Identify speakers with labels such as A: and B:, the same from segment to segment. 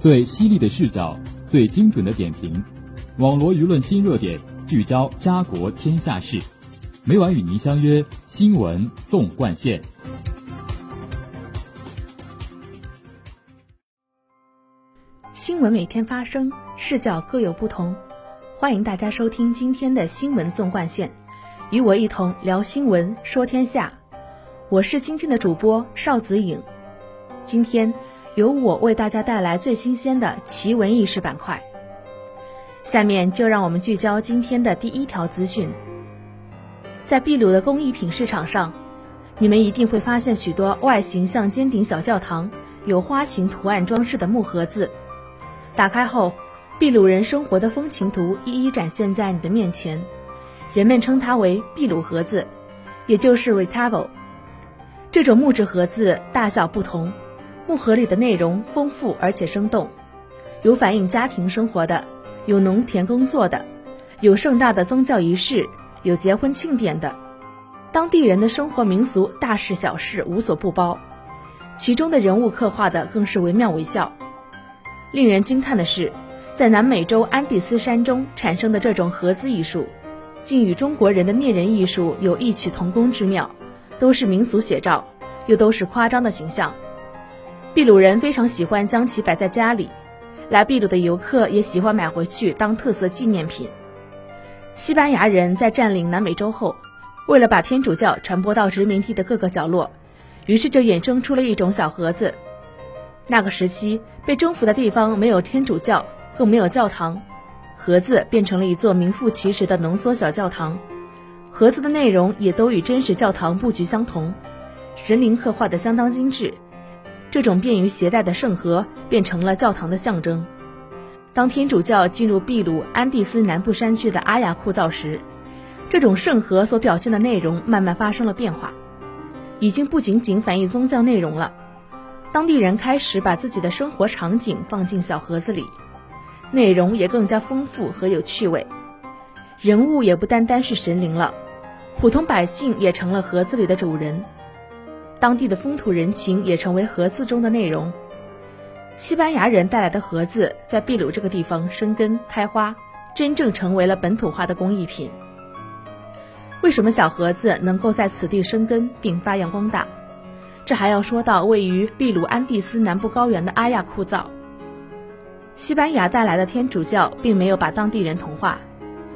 A: 最犀利的视角，最精准的点评，网罗舆论新热点，聚焦家国天下事。每晚与您相约《新闻纵贯线》。
B: 新闻每天发生，视角各有不同。欢迎大家收听今天的《新闻纵贯线》，与我一同聊新闻，说天下。我是今天的主播邵子颖。今天。由我为大家带来最新鲜的奇闻异事板块。下面就让我们聚焦今天的第一条资讯。在秘鲁的工艺品市场上，你们一定会发现许多外形像尖顶小教堂、有花形图案装饰的木盒子。打开后，秘鲁人生活的风情图一一展现在你的面前。人们称它为秘鲁盒子，也就是 retable。这种木质盒子大小不同。木盒里的内容丰富而且生动，有反映家庭生活的，有农田工作的，有盛大的宗教仪式，有结婚庆典的，当地人的生活民俗大事小事无所不包，其中的人物刻画的更是惟妙惟肖。令人惊叹的是，在南美洲安第斯山中产生的这种盒子艺术，竟与中国人的面人艺术有异曲同工之妙，都是民俗写照，又都是夸张的形象。秘鲁人非常喜欢将其摆在家里，来秘鲁的游客也喜欢买回去当特色纪念品。西班牙人在占领南美洲后，为了把天主教传播到殖民地的各个角落，于是就衍生出了一种小盒子。那个时期被征服的地方没有天主教，更没有教堂，盒子变成了一座名副其实的浓缩小教堂。盒子的内容也都与真实教堂布局相同，神灵刻画的相当精致。这种便于携带的圣盒便成了教堂的象征。当天主教进入秘鲁安第斯南部山区的阿亚库造时，这种圣盒所表现的内容慢慢发生了变化，已经不仅仅反映宗教内容了。当地人开始把自己的生活场景放进小盒子里，内容也更加丰富和有趣味，人物也不单单是神灵了，普通百姓也成了盒子里的主人。当地的风土人情也成为盒子中的内容。西班牙人带来的盒子在秘鲁这个地方生根开花，真正成为了本土化的工艺品。为什么小盒子能够在此地生根并发扬光大？这还要说到位于秘鲁安第斯南部高原的阿亚库造。西班牙带来的天主教并没有把当地人同化，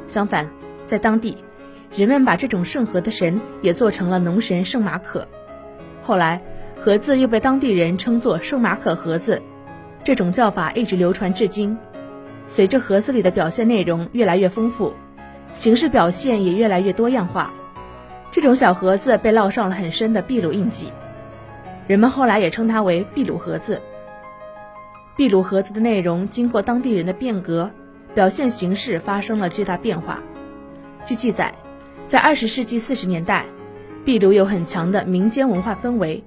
B: 相反，在当地，人们把这种圣盒的神也做成了农神圣马可。后来，盒子又被当地人称作圣马可盒子，这种叫法一直流传至今。随着盒子里的表现内容越来越丰富，形式表现也越来越多样化，这种小盒子被烙上了很深的秘鲁印记。人们后来也称它为秘鲁盒子。秘鲁盒子的内容经过当地人的变革，表现形式发生了巨大变化。据记载，在二十世纪四十年代。秘鲁有很强的民间文化氛围，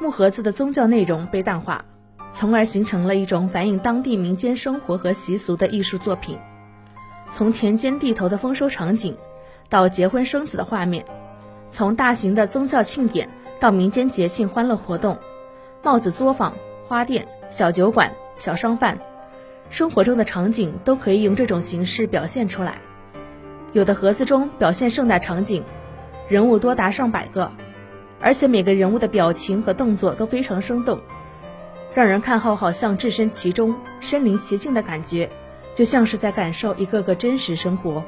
B: 木盒子的宗教内容被淡化，从而形成了一种反映当地民间生活和习俗的艺术作品。从田间地头的丰收场景，到结婚生子的画面；从大型的宗教庆典到民间节庆欢乐活动，帽子作坊、花店、小酒馆、小商贩，生活中的场景都可以用这种形式表现出来。有的盒子中表现盛大场景。人物多达上百个，而且每个人物的表情和动作都非常生动，让人看后好像置身其中，身临其境的感觉，就像是在感受一个个真实生活。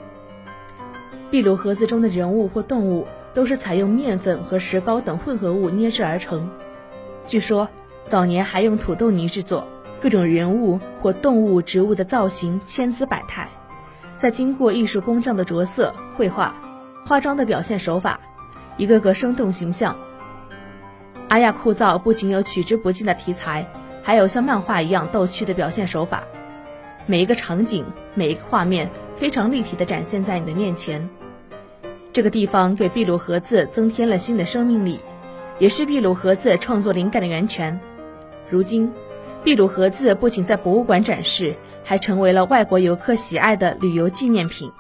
B: 秘鲁盒子中的人物或动物都是采用面粉和石膏等混合物捏制而成，据说早年还用土豆泥制作，各种人物或动物、植物的造型千姿百态，在经过艺术工匠的着色绘画。化妆的表现手法，一个个生动形象。阿亚酷造不仅有取之不尽的题材，还有像漫画一样逗趣的表现手法。每一个场景，每一个画面，非常立体的展现在你的面前。这个地方给秘鲁盒子增添了新的生命力，也是秘鲁盒子创作灵感的源泉。如今，秘鲁盒子不仅在博物馆展示，还成为了外国游客喜爱的旅游纪念品。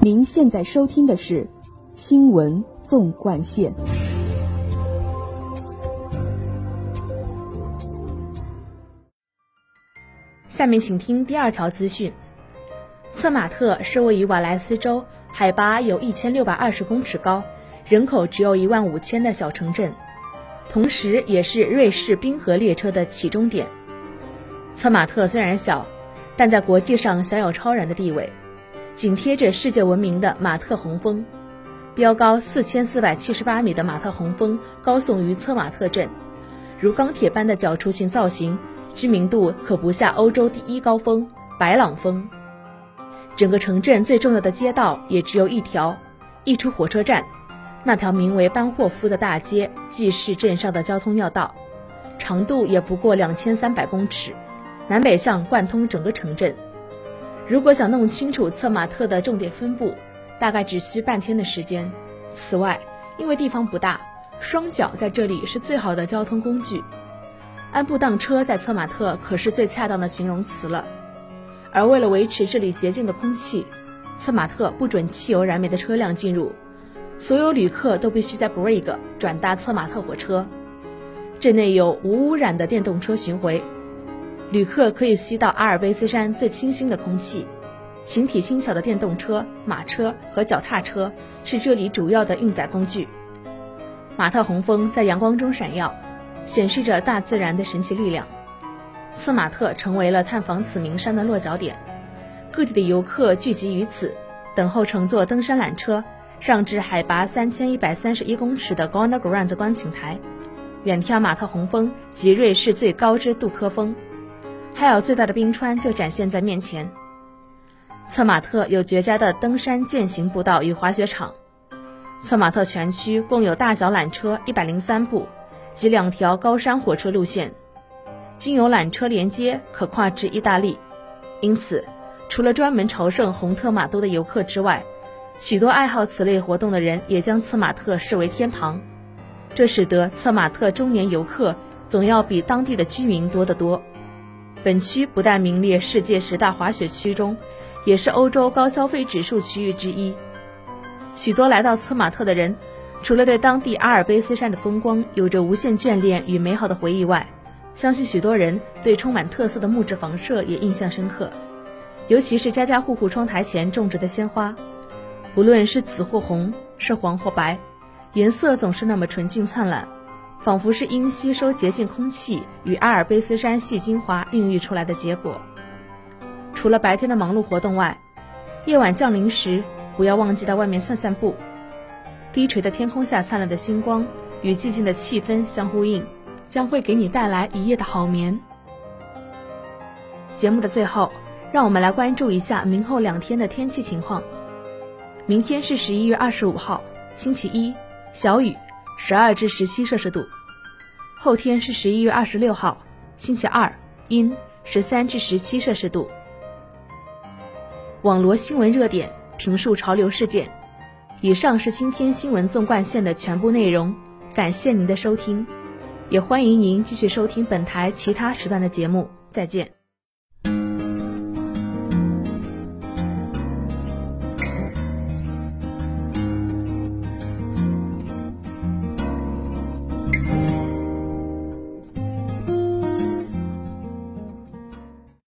C: 您现在收听的是新闻纵贯线。
B: 下面请听第二条资讯。策马特是位于瓦莱斯州海拔有一千六百二十公尺高人口只有一万五千的小城镇同时也是瑞士冰河列车的起终点。策马特虽然小但在国际上享有超然的地位。紧贴着世界闻名的马特洪峰。标高四千四百七十八米的马特洪峰高耸于策马特镇，如钢铁般的角雏形造型，知名度可不下欧洲第一高峰白朗峰。整个城镇最重要的街道也只有一条，一出火车站，那条名为班霍夫的大街既是镇上的交通要道，长度也不过两千三百公尺，南北向贯通整个城镇。如果想弄清楚策马特的重点分布，大概只需半天的时间。此外，因为地方不大，双脚在这里是最好的交通工具。安步当车在策马特可是最恰当的形容词了。而为了维持这里洁净的空气，策马特不准汽油燃煤的车辆进入，所有旅客都必须在 Brigg 转搭策马特火车。镇内有无污染的电动车巡回，旅客可以吸到阿尔卑斯山最清新的空气。形体轻巧的电动车、马车和脚踏车是这里主要的运载工具。马特洪峰在阳光中闪耀，显示着大自然的神奇力量。策马特成为了探访此名山的落脚点，各地的游客聚集于此，等候乘坐登山缆车上至海拔三千一百三十一公尺的 Gorner Grat 观景台，远眺马特洪峰及瑞士最高之杜科峰，还有最大的冰川就展现在面前。策马特有绝佳的登山健行步道与滑雪场。策马特全区共有大小缆车一百零三部及两条高山火车路线，经由缆车连接可跨至意大利。因此，除了专门朝圣红特马都的游客之外，许多爱好此类活动的人也将策马特视为天堂。这使得策马特中年游客总要比当地的居民多得多。本区不但名列世界十大滑雪区中。也是欧洲高消费指数区域之一。许多来到策马特的人，除了对当地阿尔卑斯山的风光有着无限眷恋与美好的回忆外，相信许多人对充满特色的木质房舍也印象深刻。尤其是家家户户窗台前种植的鲜花，无论是紫或红，是黄或白，颜色总是那么纯净灿烂，仿佛是因吸收洁净空气与阿尔卑斯山细精华孕育出来的结果。除了白天的忙碌活动外，夜晚降临时，不要忘记到外面散散步。低垂的天空下灿烂的星光与寂静的气氛相呼应，将会给你带来一夜的好眠。节目的最后，让我们来关注一下明后两天的天气情况。明天是十一月二十五号，星期一，小雨，十二至十七摄氏度。后天是十一月二十六号，星期二，阴，十三至十七摄氏度。网罗新闻热点，评述潮流事件。以上是今天新闻纵贯线的全部内容，感谢您的收听，也欢迎您继续收听本台其他时段的节目。再见。